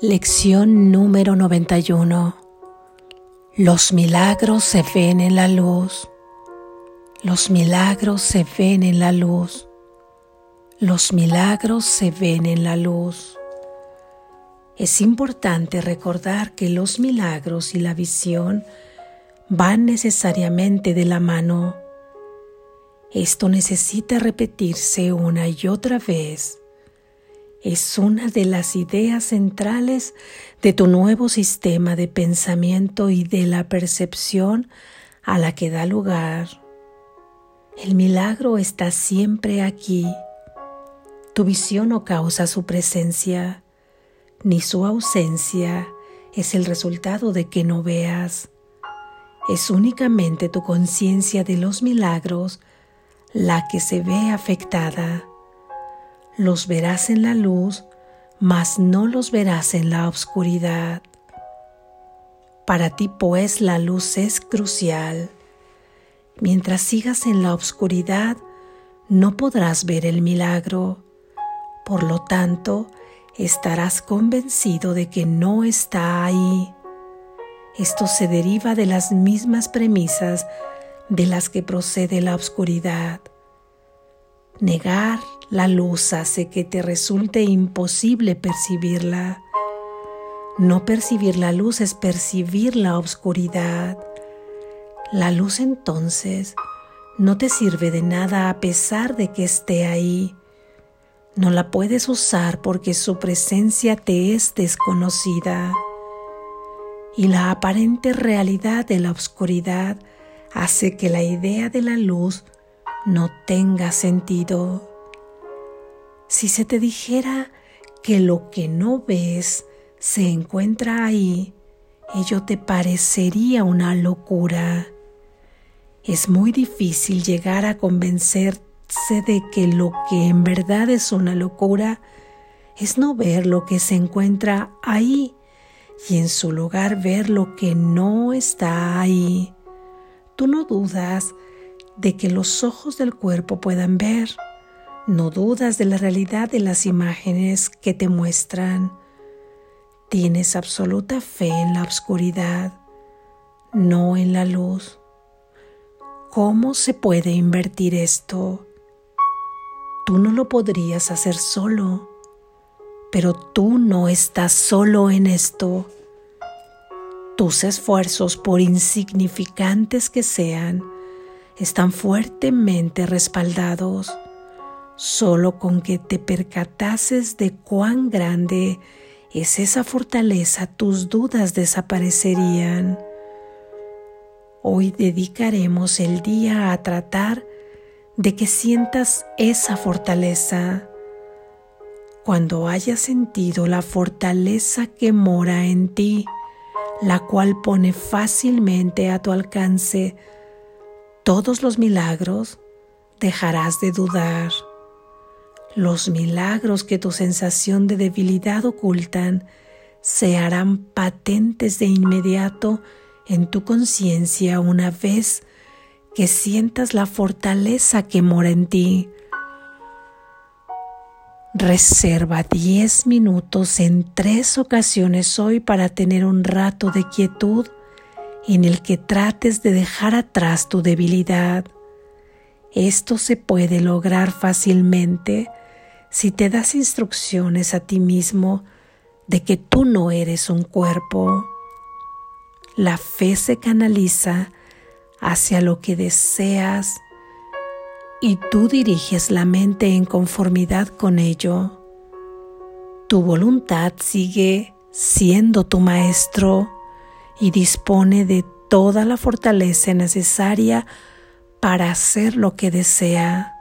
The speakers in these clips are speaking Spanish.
Lección número 91. Los milagros se ven en la luz. Los milagros se ven en la luz. Los milagros se ven en la luz. Es importante recordar que los milagros y la visión van necesariamente de la mano. Esto necesita repetirse una y otra vez es una de las ideas centrales de tu nuevo sistema de pensamiento y de la percepción a la que da lugar. El milagro está siempre aquí. Tu visión no causa su presencia, ni su ausencia es el resultado de que no veas. Es únicamente tu conciencia de los milagros la que se ve afectada los verás en la luz, mas no los verás en la oscuridad. Para ti pues la luz es crucial. Mientras sigas en la oscuridad, no podrás ver el milagro. Por lo tanto, estarás convencido de que no está ahí. Esto se deriva de las mismas premisas de las que procede la oscuridad. Negar la luz hace que te resulte imposible percibirla. No percibir la luz es percibir la oscuridad. La luz entonces no te sirve de nada a pesar de que esté ahí. No la puedes usar porque su presencia te es desconocida. Y la aparente realidad de la oscuridad hace que la idea de la luz no tenga sentido. Si se te dijera que lo que no ves se encuentra ahí, ello te parecería una locura. Es muy difícil llegar a convencerse de que lo que en verdad es una locura es no ver lo que se encuentra ahí y en su lugar ver lo que no está ahí. Tú no dudas de que los ojos del cuerpo puedan ver. No dudas de la realidad de las imágenes que te muestran. Tienes absoluta fe en la oscuridad, no en la luz. ¿Cómo se puede invertir esto? Tú no lo podrías hacer solo, pero tú no estás solo en esto. Tus esfuerzos, por insignificantes que sean, están fuertemente respaldados. Solo con que te percatases de cuán grande es esa fortaleza, tus dudas desaparecerían. Hoy dedicaremos el día a tratar de que sientas esa fortaleza. Cuando hayas sentido la fortaleza que mora en ti, la cual pone fácilmente a tu alcance todos los milagros, dejarás de dudar. Los milagros que tu sensación de debilidad ocultan se harán patentes de inmediato en tu conciencia una vez que sientas la fortaleza que mora en ti. Reserva 10 minutos en tres ocasiones hoy para tener un rato de quietud en el que trates de dejar atrás tu debilidad. Esto se puede lograr fácilmente si te das instrucciones a ti mismo de que tú no eres un cuerpo. La fe se canaliza hacia lo que deseas y tú diriges la mente en conformidad con ello. Tu voluntad sigue siendo tu maestro y dispone de toda la fortaleza necesaria para hacer lo que desea.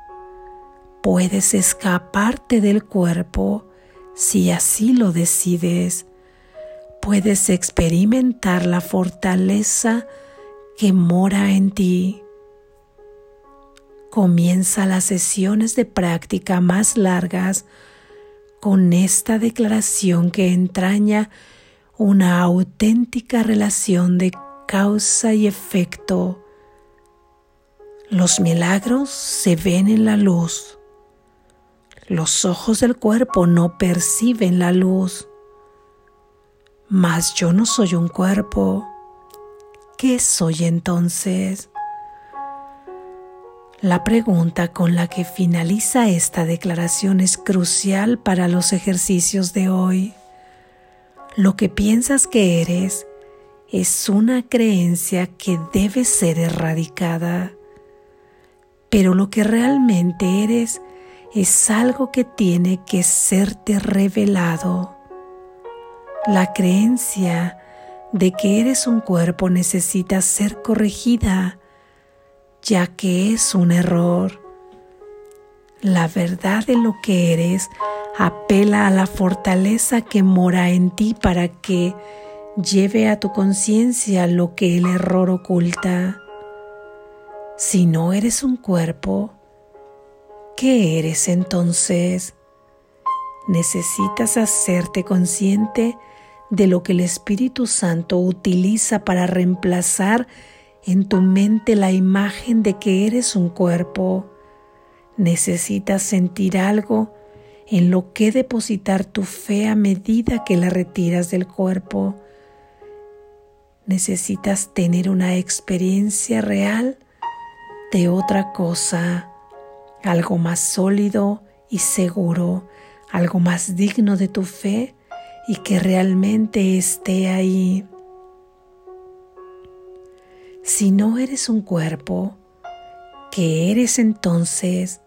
Puedes escaparte del cuerpo si así lo decides. Puedes experimentar la fortaleza que mora en ti. Comienza las sesiones de práctica más largas con esta declaración que entraña una auténtica relación de causa y efecto. Los milagros se ven en la luz. Los ojos del cuerpo no perciben la luz. Mas yo no soy un cuerpo. ¿Qué soy entonces? La pregunta con la que finaliza esta declaración es crucial para los ejercicios de hoy. Lo que piensas que eres es una creencia que debe ser erradicada, pero lo que realmente eres es algo que tiene que serte revelado. La creencia de que eres un cuerpo necesita ser corregida ya que es un error. La verdad de lo que eres apela a la fortaleza que mora en ti para que lleve a tu conciencia lo que el error oculta. Si no eres un cuerpo, ¿qué eres entonces? Necesitas hacerte consciente de lo que el Espíritu Santo utiliza para reemplazar en tu mente la imagen de que eres un cuerpo. Necesitas sentir algo en lo que depositar tu fe a medida que la retiras del cuerpo. Necesitas tener una experiencia real de otra cosa, algo más sólido y seguro, algo más digno de tu fe y que realmente esté ahí. Si no eres un cuerpo, ¿qué eres entonces?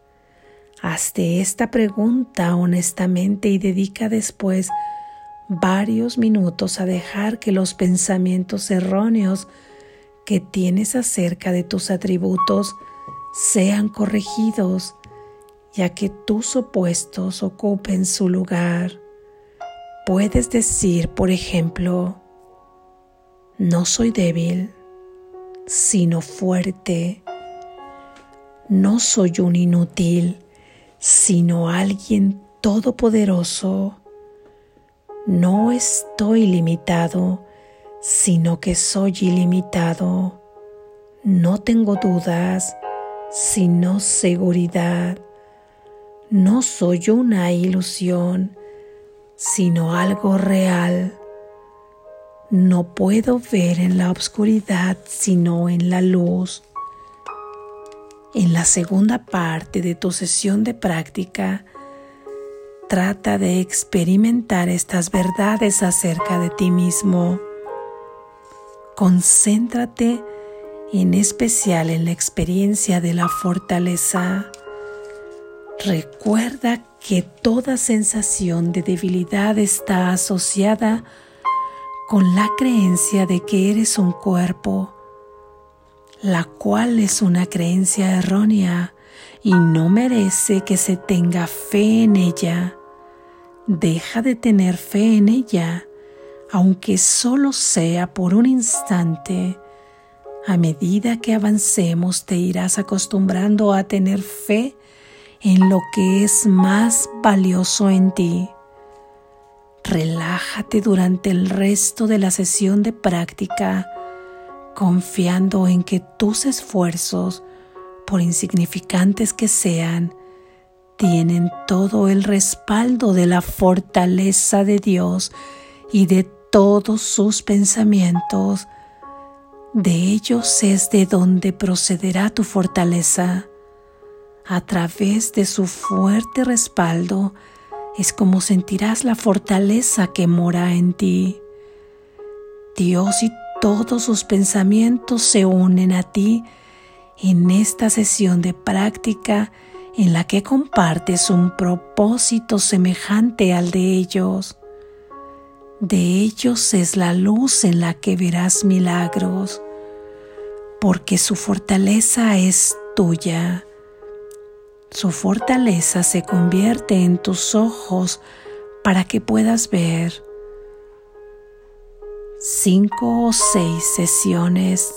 Hazte esta pregunta honestamente y dedica después varios minutos a dejar que los pensamientos erróneos que tienes acerca de tus atributos sean corregidos, ya que tus opuestos ocupen su lugar. Puedes decir, por ejemplo, no soy débil sino fuerte. No soy un inútil, sino alguien todopoderoso. No estoy limitado, sino que soy ilimitado. No tengo dudas, sino seguridad. No soy una ilusión, sino algo real. No puedo ver en la oscuridad sino en la luz. En la segunda parte de tu sesión de práctica, trata de experimentar estas verdades acerca de ti mismo. Concéntrate en especial en la experiencia de la fortaleza. Recuerda que toda sensación de debilidad está asociada con la creencia de que eres un cuerpo, la cual es una creencia errónea y no merece que se tenga fe en ella. Deja de tener fe en ella, aunque solo sea por un instante. A medida que avancemos te irás acostumbrando a tener fe en lo que es más valioso en ti. Relájate durante el resto de la sesión de práctica, confiando en que tus esfuerzos, por insignificantes que sean, tienen todo el respaldo de la fortaleza de Dios y de todos sus pensamientos. De ellos es de donde procederá tu fortaleza. A través de su fuerte respaldo, es como sentirás la fortaleza que mora en ti. Dios y todos sus pensamientos se unen a ti en esta sesión de práctica en la que compartes un propósito semejante al de ellos. De ellos es la luz en la que verás milagros, porque su fortaleza es tuya su fortaleza se convierte en tus ojos para que puedas ver. Cinco o seis sesiones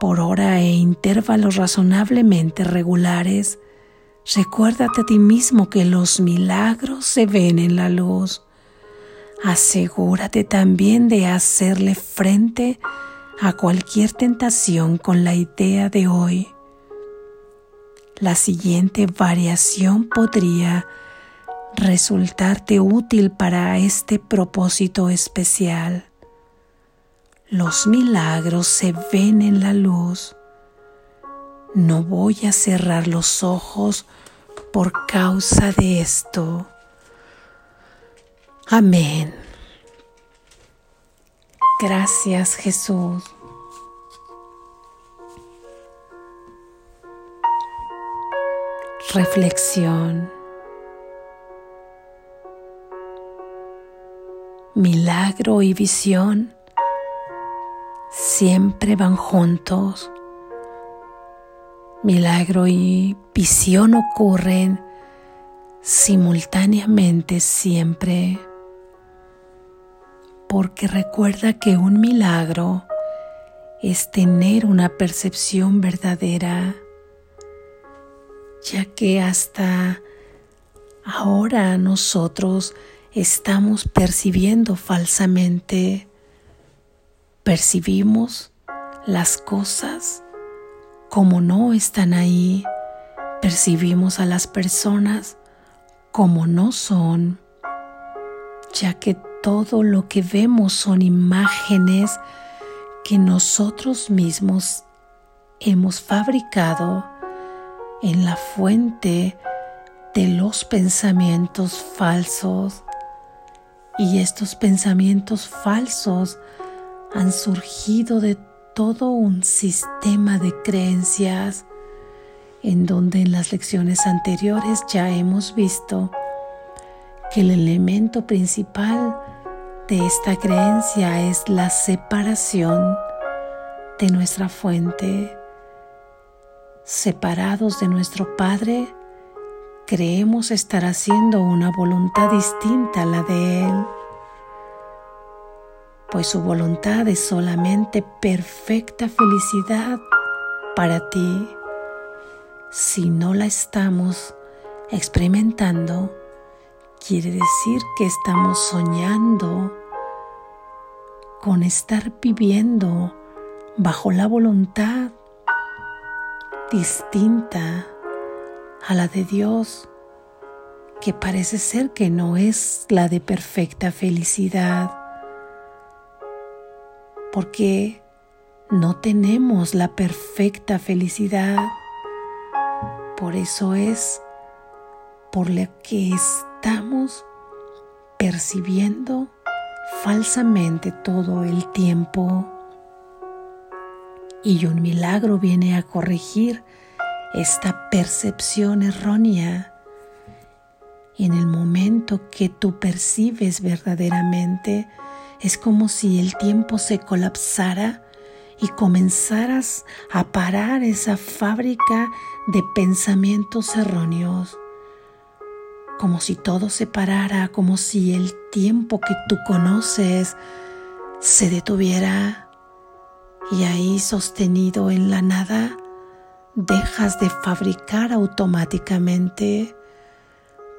por hora e intervalos razonablemente regulares. Recuérdate a ti mismo que los milagros se ven en la luz. Asegúrate también de hacerle frente a cualquier tentación con la idea de hoy. La siguiente variación podría resultarte útil para este propósito especial. Los milagros se ven en la luz. No voy a cerrar los ojos por causa de esto. Amén. Gracias Jesús. Reflexión. Milagro y visión siempre van juntos. Milagro y visión ocurren simultáneamente siempre. Porque recuerda que un milagro es tener una percepción verdadera ya que hasta ahora nosotros estamos percibiendo falsamente, percibimos las cosas como no están ahí, percibimos a las personas como no son, ya que todo lo que vemos son imágenes que nosotros mismos hemos fabricado en la fuente de los pensamientos falsos. Y estos pensamientos falsos han surgido de todo un sistema de creencias en donde en las lecciones anteriores ya hemos visto que el elemento principal de esta creencia es la separación de nuestra fuente separados de nuestro Padre, creemos estar haciendo una voluntad distinta a la de Él, pues su voluntad es solamente perfecta felicidad para ti. Si no la estamos experimentando, quiere decir que estamos soñando con estar viviendo bajo la voluntad distinta a la de Dios, que parece ser que no es la de perfecta felicidad, porque no tenemos la perfecta felicidad. Por eso es por lo que estamos percibiendo falsamente todo el tiempo y un milagro viene a corregir esta percepción errónea. En el momento que tú percibes verdaderamente, es como si el tiempo se colapsara y comenzaras a parar esa fábrica de pensamientos erróneos. Como si todo se parara, como si el tiempo que tú conoces se detuviera y ahí sostenido en la nada, dejas de fabricar automáticamente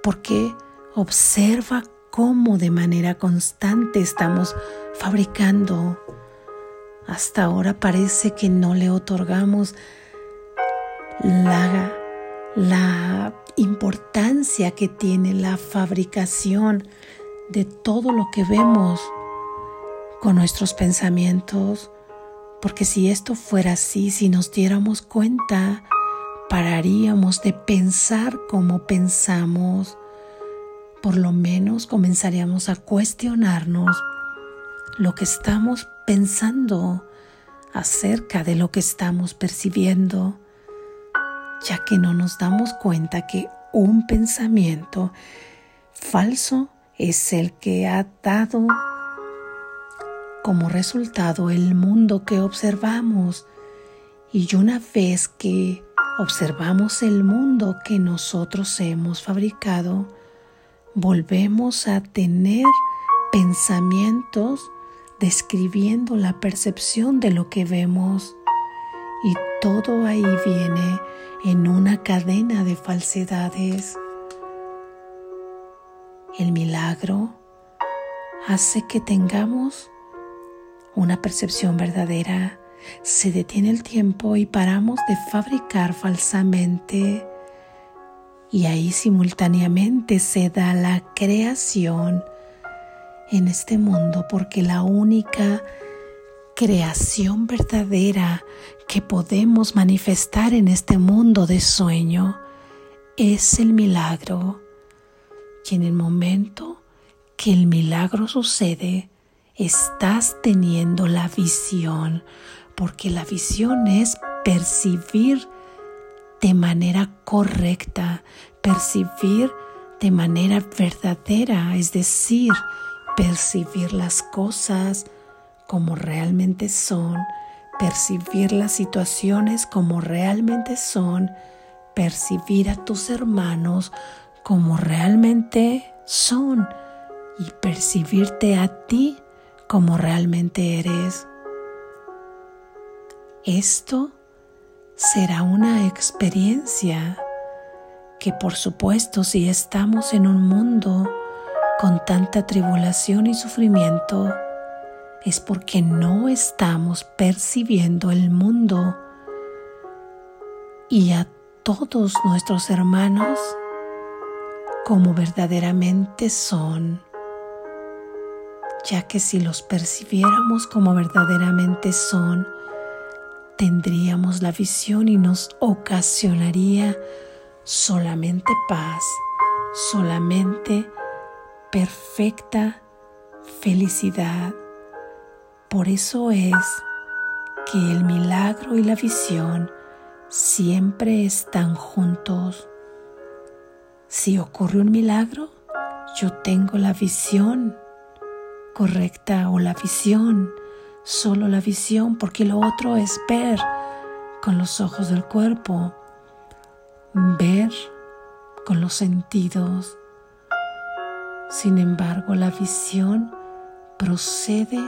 porque observa cómo de manera constante estamos fabricando. Hasta ahora parece que no le otorgamos la, la importancia que tiene la fabricación de todo lo que vemos con nuestros pensamientos, porque si esto fuera así, si nos diéramos cuenta, pararíamos de pensar como pensamos. Por lo menos comenzaríamos a cuestionarnos lo que estamos pensando acerca de lo que estamos percibiendo, ya que no nos damos cuenta que un pensamiento falso es el que ha dado como resultado el mundo que observamos. Y una vez que observamos el mundo que nosotros hemos fabricado, volvemos a tener pensamientos describiendo la percepción de lo que vemos. Y todo ahí viene en una cadena de falsedades. El milagro hace que tengamos una percepción verdadera, se detiene el tiempo y paramos de fabricar falsamente Y ahí simultáneamente se da la creación en este mundo porque la única creación verdadera que podemos manifestar en este mundo de sueño es el milagro. Y en el momento que el milagro sucede, estás teniendo la visión, porque la visión es percibir de manera correcta, percibir de manera verdadera, es decir, percibir las cosas como realmente son, percibir las situaciones como realmente son, percibir a tus hermanos como realmente son y percibirte a ti como realmente eres. Esto será una experiencia que por supuesto si estamos en un mundo con tanta tribulación y sufrimiento, es porque no estamos percibiendo el mundo y a todos nuestros hermanos como verdaderamente son, ya que si los percibiéramos como verdaderamente son, tendríamos la visión y nos ocasionaría solamente paz, solamente perfecta felicidad. Por eso es que el milagro y la visión siempre están juntos. Si ocurre un milagro, yo tengo la visión correcta o la visión, solo la visión, porque lo otro es ver con los ojos del cuerpo, ver con los sentidos. Sin embargo, la visión procede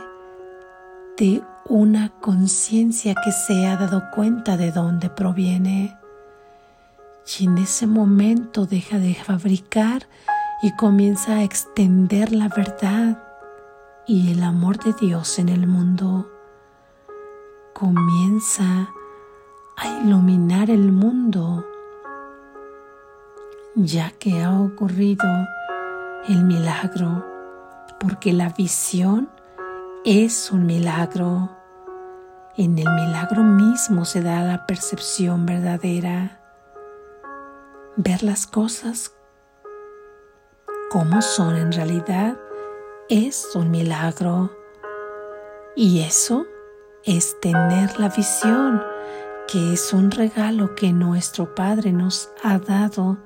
de una conciencia que se ha dado cuenta de dónde proviene. Y en ese momento deja de fabricar y comienza a extender la verdad y el amor de Dios en el mundo. Comienza a iluminar el mundo, ya que ha ocurrido el milagro, porque la visión es un milagro. En el milagro mismo se da la percepción verdadera. Ver las cosas como son en realidad es un milagro. Y eso es tener la visión, que es un regalo que nuestro Padre nos ha dado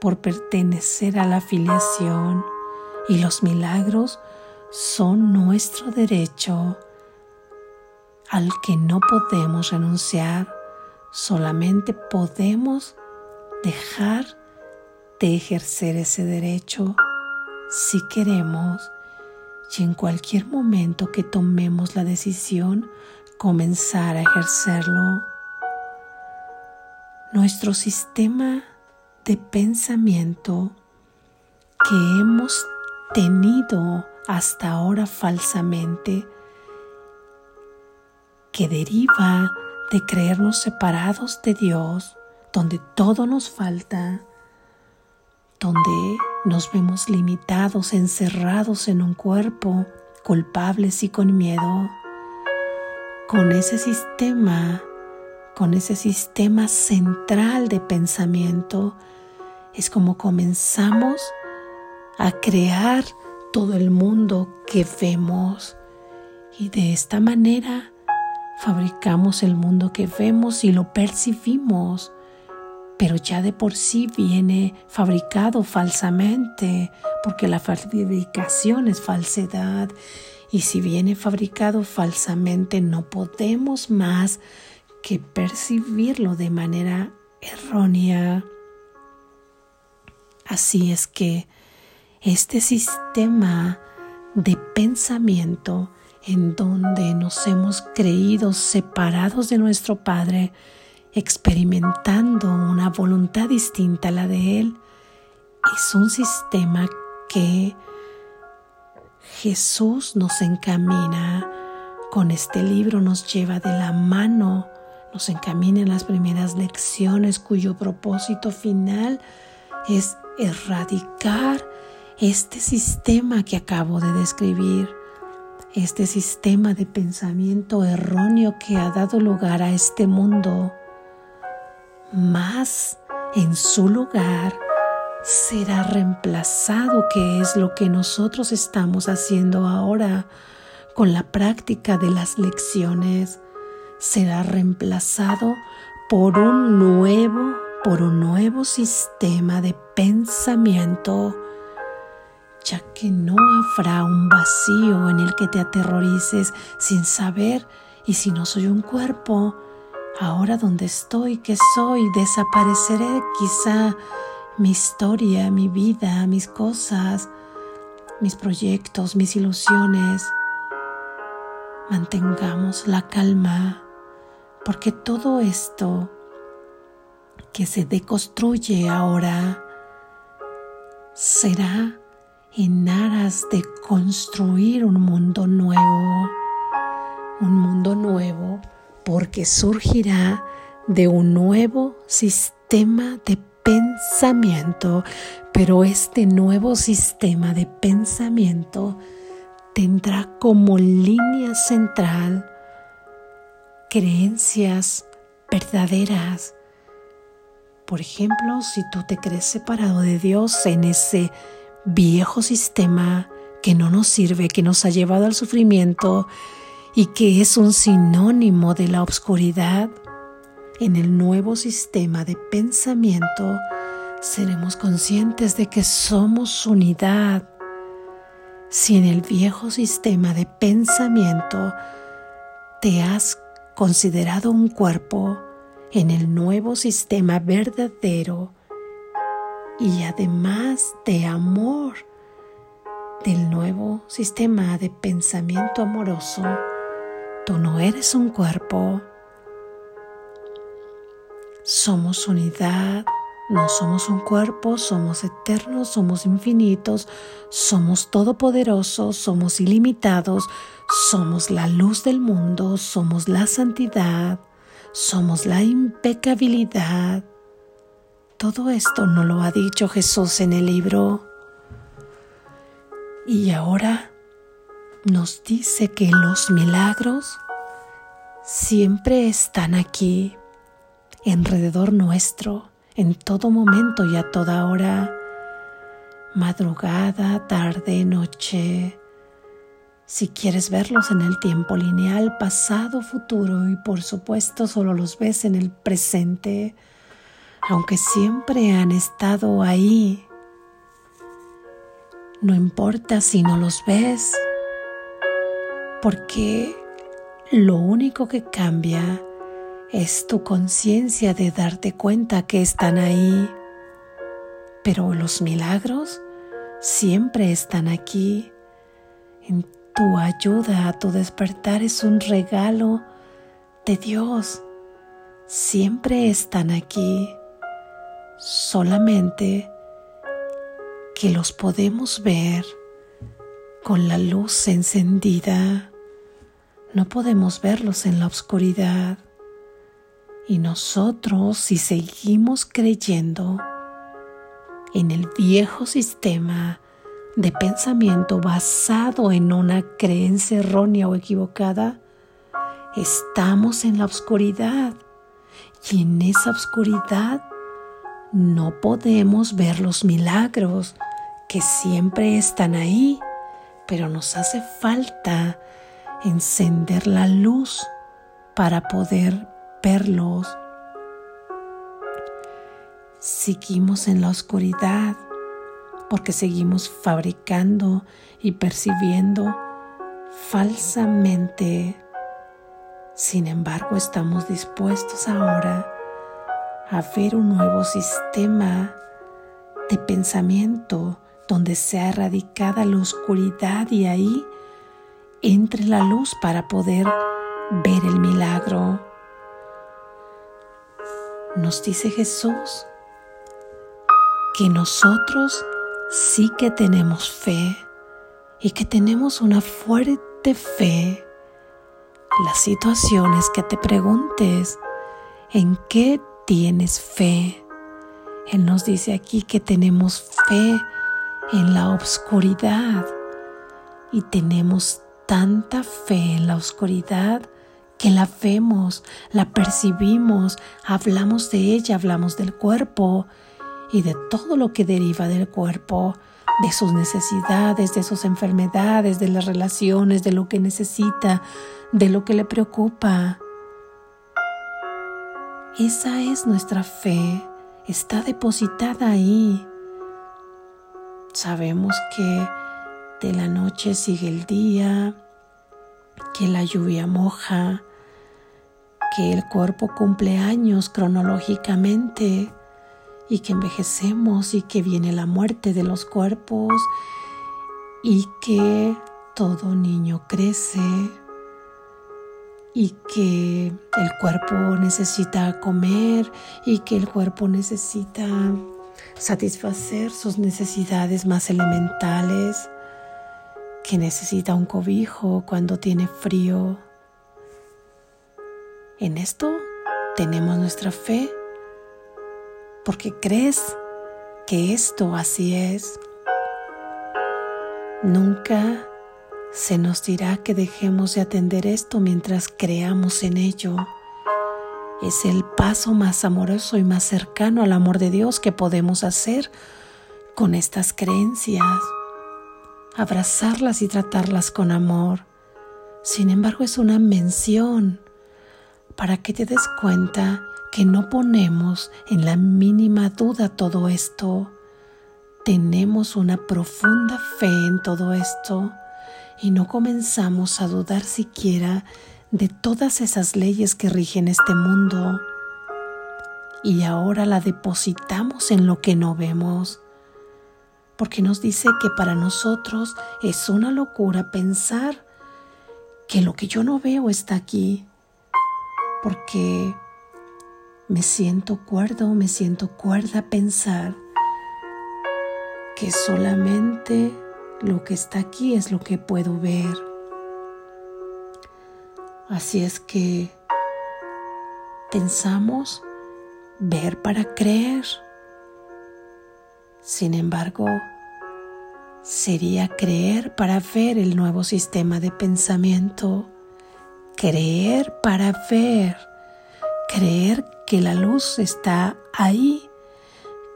por pertenecer a la filiación. Y los milagros son nuestro derecho al que no podemos renunciar, solamente podemos dejar de ejercer ese derecho si queremos y en cualquier momento que tomemos la decisión comenzar a ejercerlo. Nuestro sistema de pensamiento que hemos tenido hasta ahora falsamente, que deriva de creernos separados de Dios, donde todo nos falta, donde nos vemos limitados, encerrados en un cuerpo, culpables y con miedo. Con ese sistema, con ese sistema central de pensamiento, es como comenzamos a crear todo el mundo que vemos y de esta manera fabricamos el mundo que vemos y lo percibimos, pero ya de por sí viene fabricado falsamente, porque la fabricación es falsedad y si viene fabricado falsamente no podemos más que percibirlo de manera errónea. Así es que este sistema de pensamiento en donde nos hemos creído separados de nuestro Padre, experimentando una voluntad distinta a la de Él, es un sistema que Jesús nos encamina con este libro, nos lleva de la mano, nos encamina en las primeras lecciones cuyo propósito final es erradicar este sistema que acabo de describir, este sistema de pensamiento erróneo que ha dado lugar a este mundo. Más en su lugar será reemplazado, que es lo que nosotros estamos haciendo ahora con la práctica de las lecciones. Será reemplazado por un nuevo, por un nuevo sistema de pensamiento, ya que no habrá un vacío en el que te aterrorices sin saber y si no soy un cuerpo, ahora donde estoy, ¿qué soy? Desapareceré quizá mi historia, mi vida, mis cosas, mis proyectos, mis ilusiones. Mantengamos la calma, porque todo esto que se deconstruye ahora será en aras de construir un mundo nuevo, un mundo nuevo porque surgirá de un nuevo sistema de pensamiento, pero este nuevo sistema de pensamiento tendrá como línea central creencias verdaderas. Por ejemplo, si tú te crees separado de Dios en ese viejo sistema que no nos sirve, que nos ha llevado al sufrimiento y que es un sinónimo de la oscuridad, en el nuevo sistema de pensamiento seremos conscientes de que somos unidad. Si en el viejo sistema de pensamiento te has considerado un cuerpo, en el nuevo sistema verdadero y además de amor del nuevo sistema de pensamiento amoroso, tú no eres un cuerpo, somos unidad, no somos un cuerpo, somos eternos, somos infinitos, somos todopoderosos, somos ilimitados, somos la luz del mundo, somos la santidad, somos la impecabilidad. Todo esto no lo ha dicho Jesús en el libro. Y ahora nos dice que los milagros siempre están aquí alrededor nuestro, en todo momento y a toda hora, madrugada, tarde, noche. Si quieres verlos en el tiempo lineal, pasado, futuro y por supuesto solo los ves en el presente, aunque siempre han estado ahí. No importa si no los ves, porque lo único que cambia es tu conciencia de darte cuenta que están ahí. Pero los milagros siempre están aquí. En tu ayuda a tu despertar es un regalo de Dios. Siempre están aquí. Solamente que los podemos ver con la luz encendida. No podemos verlos en la oscuridad. Y nosotros, si seguimos creyendo en el viejo sistema de pensamiento basado en una creencia errónea o equivocada, estamos en la oscuridad. Y en esa oscuridad no podemos ver los milagros que siempre están ahí, pero nos hace falta encender la luz para poder verlos. Seguimos en la oscuridad porque seguimos fabricando y percibiendo falsamente. Sin embargo, estamos dispuestos ahora a ver un nuevo sistema de pensamiento donde sea erradicada la oscuridad y ahí entre la luz para poder ver el milagro nos dice Jesús que nosotros sí que tenemos fe y que tenemos una fuerte fe. Las situaciones que te preguntes, ¿en qué tienes fe? Él nos dice aquí que tenemos fe en la oscuridad y tenemos tanta fe en la oscuridad que la vemos, la percibimos, hablamos de ella, hablamos del cuerpo y de todo lo que deriva del cuerpo, de sus necesidades, de sus enfermedades, de las relaciones, de lo que necesita, de lo que le preocupa. Esa es nuestra fe, está depositada ahí. Sabemos que de la noche sigue el día, que la lluvia moja, que el cuerpo cumple años cronológicamente y que envejecemos y que viene la muerte de los cuerpos y que todo niño crece y que el cuerpo necesita comer y que el cuerpo necesita satisfacer sus necesidades más elementales, que necesita un cobijo cuando tiene frío. En esto tenemos nuestra fe porque crees que esto así es. Nunca se nos dirá que dejemos de atender esto mientras creamos en ello. Es el paso más amoroso y más cercano al amor de Dios que podemos hacer con estas creencias. Abrazarlas y tratarlas con amor. Sin embargo, es una mención para que te des cuenta que no ponemos en la mínima duda todo esto. Tenemos una profunda fe en todo esto y no comenzamos a dudar siquiera de todas esas leyes que rigen este mundo. Y ahora la depositamos en lo que no vemos, porque nos dice que para nosotros es una locura pensar que lo que yo no veo está aquí, porque me siento cuerdo, me siento cuerda pensar que solamente lo que está aquí es lo que puedo ver. Así es que pensamos ver para creer. Sin embargo, sería creer para ver el nuevo sistema de pensamiento, creer para ver, creer que la luz está ahí,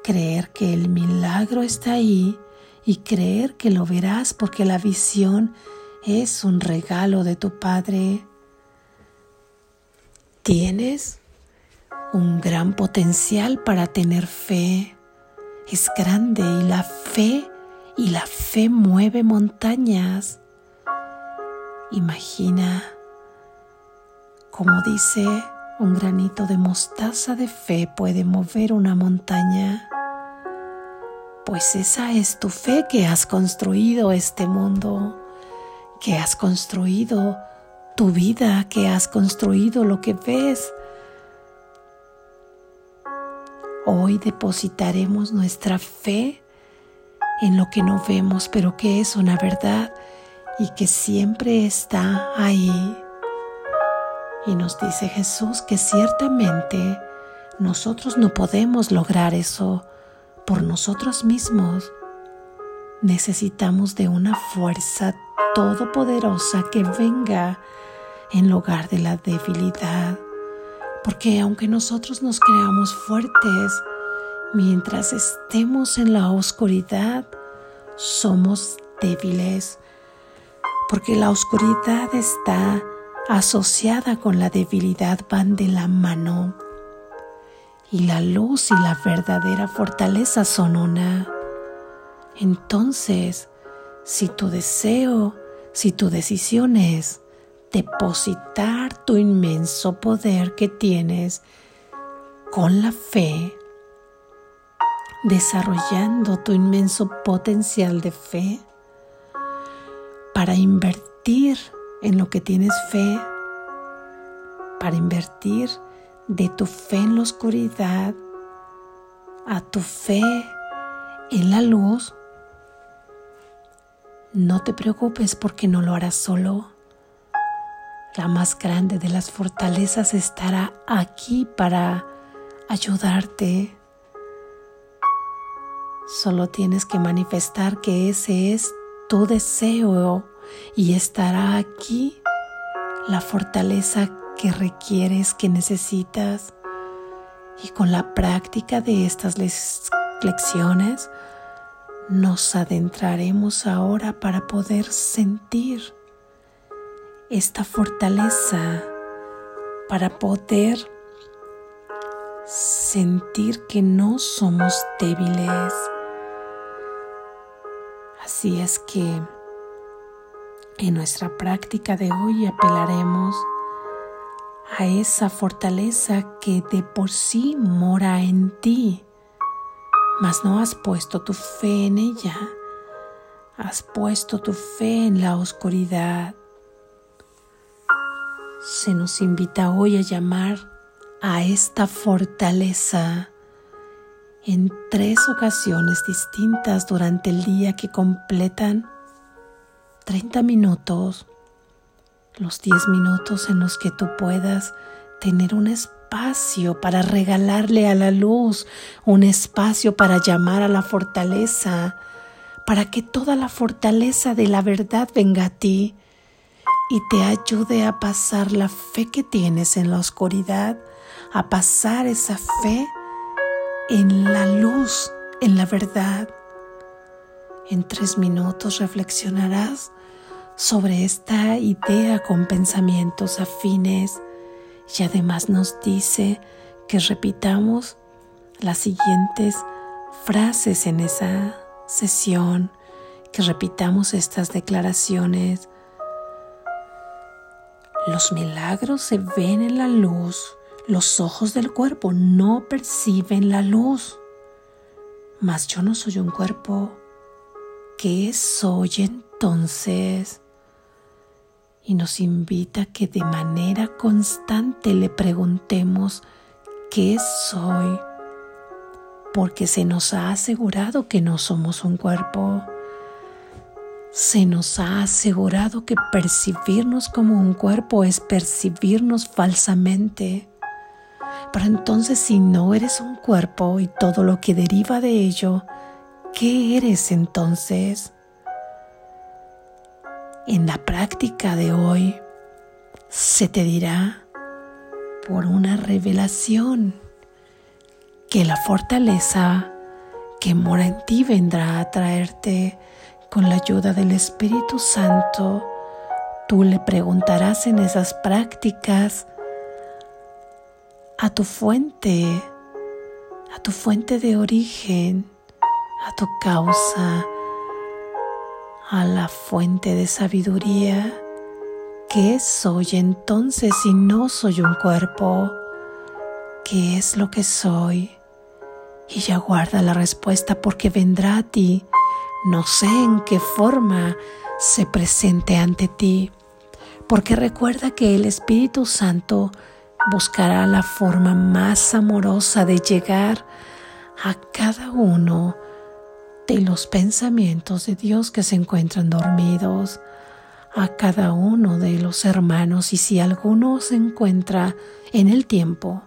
creer que el milagro está ahí y creer que lo verás porque la visión es un regalo de tu Padre. Tienes un gran potencial para tener fe. Es grande y la fe y la fe mueve montañas. Imagina, como dice, un granito de mostaza de fe puede mover una montaña pues esa es tu fe que has construido este mundo, que has construido tu vida, que has construido lo que ves. Hoy depositaremos nuestra fe en lo que no vemos, pero que es una verdad y que siempre está ahí. Y nos dice Jesús que ciertamente nosotros no podemos lograr eso por nosotros mismos, necesitamos de una fuerza todopoderosa que venga en lugar de la debilidad. Porque aunque nosotros nos creamos fuertes, mientras estemos en la oscuridad, somos débiles. Porque la oscuridad está asociada con la debilidad, van de la mano y la luz y la verdadera fortaleza son una. Entonces, si tu deseo, si tu decisión es depositar tu inmenso poder que tienes con la fe, desarrollando tu inmenso potencial de fe para invertir en lo que tienes fe, para invertir de tu fe en la oscuridad a tu fe en la luz, no te preocupes porque no lo harás solo. La más grande de las fortalezas estará aquí para ayudarte. Solo tienes que manifestar que ese es tu deseo y estará aquí la fortaleza que requieres, que necesitas. Y con la práctica de estas lecciones nos adentraremos ahora para poder sentir esta fortaleza, para poder sentir que no somos débiles. Así es que en nuestra práctica de hoy apelaremos a esa fortaleza que de por sí mora en ti, mas no has puesto tu fe en ella, has puesto tu fe en la oscuridad. Se nos invita hoy a llamar a esta fortaleza en tres ocasiones distintas durante el día que completan 30 minutos, los 10 minutos en los que tú puedas tener un espacio para regalarle a la luz, un espacio para llamar a la fortaleza, para que toda la fortaleza de la verdad venga a ti y te ayude a pasar la fe que tienes en la oscuridad, a pasar esa fe en la luz, en la verdad. En tres minutos reflexionarás sobre esta idea con pensamientos afines y además nos dice que repitamos las siguientes frases en esa sesión, que repitamos estas declaraciones. Los milagros se ven en la luz, los ojos del cuerpo no perciben la luz, mas yo no soy un cuerpo. ¿Qué soy entonces? Y nos invita a que de manera constante le preguntemos qué soy, porque se nos ha asegurado que no somos un cuerpo. Se nos ha asegurado que percibirnos como un cuerpo es percibirnos falsamente. Pero entonces si no eres un cuerpo y todo lo que deriva de ello, ¿qué eres entonces? En la práctica de hoy se te dirá por una revelación que la fortaleza que mora en ti vendrá a traerte con la ayuda del Espíritu Santo. Tú le preguntarás en esas prácticas a tu fuente, a tu fuente de origen, a tu causa, a la fuente de sabiduría. ¿Qué soy entonces si no soy un cuerpo? ¿Qué es lo que soy? Y ya guarda la respuesta porque vendrá a ti. No sé en qué forma se presente ante ti, porque recuerda que el Espíritu Santo buscará la forma más amorosa de llegar a cada uno de los pensamientos de Dios que se encuentran dormidos a cada uno de los hermanos. Y si alguno se encuentra en el tiempo,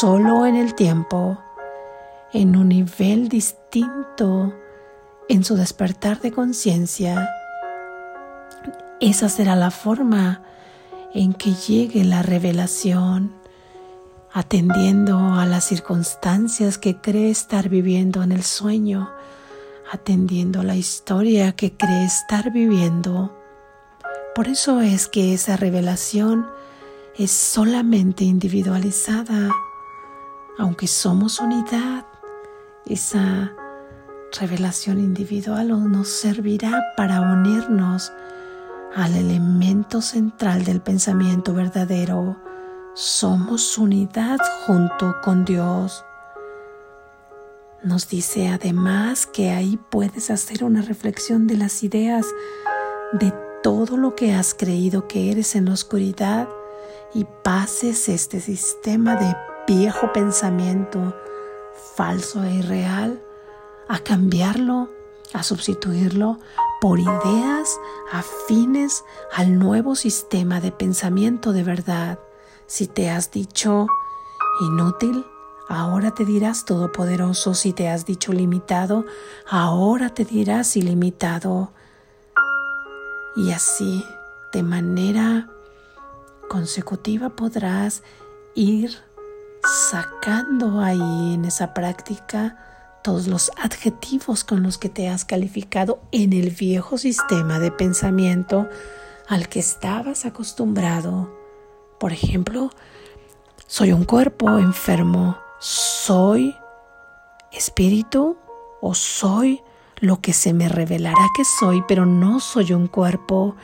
solo en el tiempo, en un nivel distinto en su despertar de conciencia, esa será la forma en que llegue la revelación, atendiendo a las circunstancias que cree estar viviendo en el sueño atendiendo la historia que cree estar viviendo. Por eso es que esa revelación es solamente individualizada, aunque somos unidad. Esa revelación individual nos servirá para unirnos al elemento central del pensamiento verdadero. Somos unidad junto con Dios. Nos dice además que ahí puedes hacer una reflexión de las ideas de todo lo que has creído que eres en la oscuridad y pases este sistema de viejo pensamiento falso e irreal a cambiarlo, a sustituirlo por ideas afines al nuevo sistema de pensamiento de verdad. Si te has dicho inútil, ahora te dirás todopoderoso. Si te has dicho limitado, ahora te dirás ilimitado. Y así, de manera consecutiva, podrás ir sacando ahí en esa práctica todos los adjetivos con los que te has calificado en el viejo sistema de pensamiento al que estabas acostumbrado. Por ejemplo, soy un cuerpo enfermo, soy espíritu o soy lo que se me revelará que soy, pero no soy un cuerpo,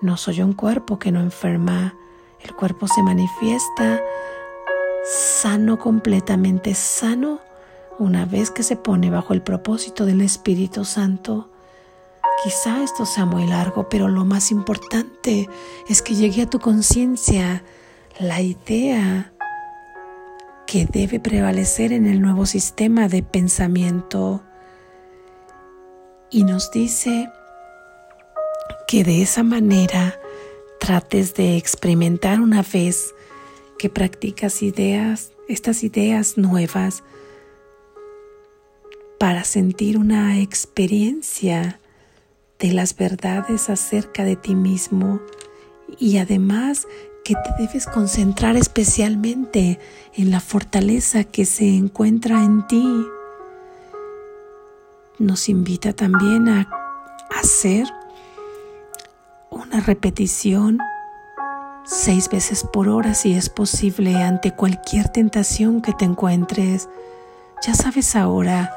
no soy un cuerpo que no enferma. El cuerpo se manifiesta sano, completamente sano, una vez que se pone bajo el propósito del Espíritu Santo. Quizá esto sea muy largo, pero lo más importante es que llegue a tu conciencia la idea que debe prevalecer en el nuevo sistema de pensamiento. Y nos dice que de esa manera trates de experimentar una vez que practicas ideas, estas ideas nuevas, para sentir una experiencia de las verdades acerca de ti mismo y además que te debes concentrar especialmente en la fortaleza que se encuentra en ti. Nos invita también a hacer una repetición seis veces por hora si es posible ante cualquier tentación que te encuentres. Ya sabes ahora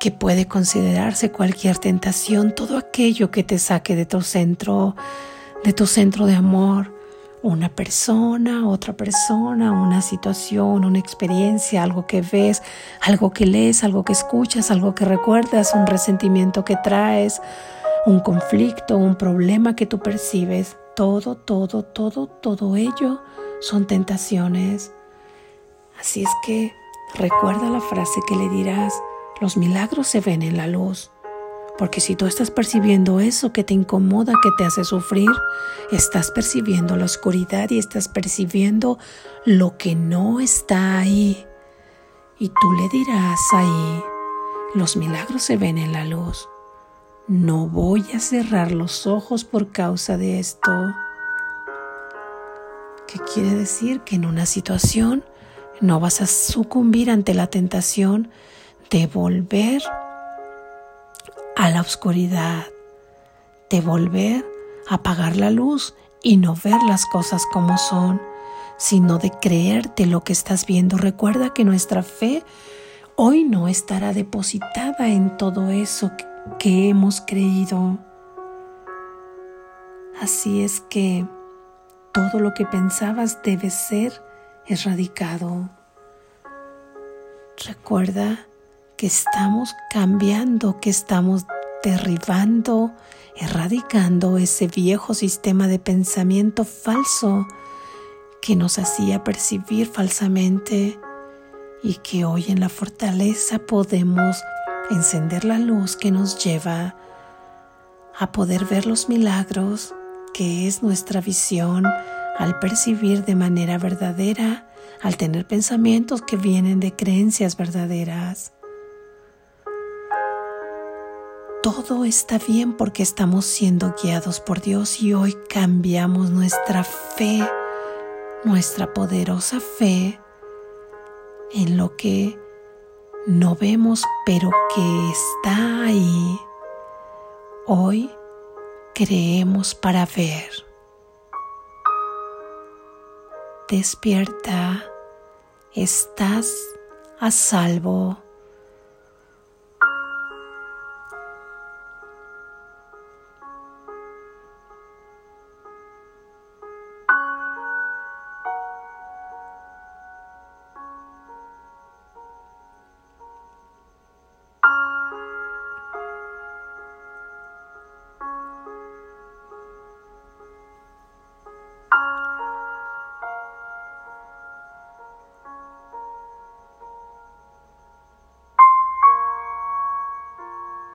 que puede considerarse cualquier tentación, todo aquello que te saque de tu centro, de tu centro de amor, una persona, otra persona, una situación, una experiencia, algo que ves, algo que lees, algo que escuchas, algo que recuerdas, un resentimiento que traes, un conflicto, un problema que tú percibes. Todo, todo, todo, todo ello son tentaciones. Así es que recuerda la frase que le dirás, los milagros se ven en la luz. Porque si tú estás percibiendo eso que te incomoda, que te hace sufrir, estás percibiendo la oscuridad y estás percibiendo lo que no está ahí. Y tú le dirás ahí, los milagros se ven en la luz. No voy a cerrar los ojos por causa de esto. ¿Qué quiere decir? Que en una situación no vas a sucumbir ante la tentación de volver a la oscuridad, de volver a apagar la luz y no ver las cosas como son, sino de creerte lo que estás viendo. Recuerda que nuestra fe hoy no estará depositada en todo eso que hemos creído. Así es que todo lo que pensabas debe ser erradicado. Recuerda que estamos cambiando, que estamos derribando, erradicando ese viejo sistema de pensamiento falso que nos hacía percibir falsamente y que hoy en la fortaleza podemos encender la luz que nos lleva a poder ver los milagros que es nuestra visión al percibir de manera verdadera, al tener pensamientos que vienen de creencias verdaderas. Todo está bien porque estamos siendo guiados por Dios y hoy cambiamos nuestra fe, nuestra poderosa fe en lo que no vemos pero que está ahí. Hoy creemos para ver. Despierta, estás a salvo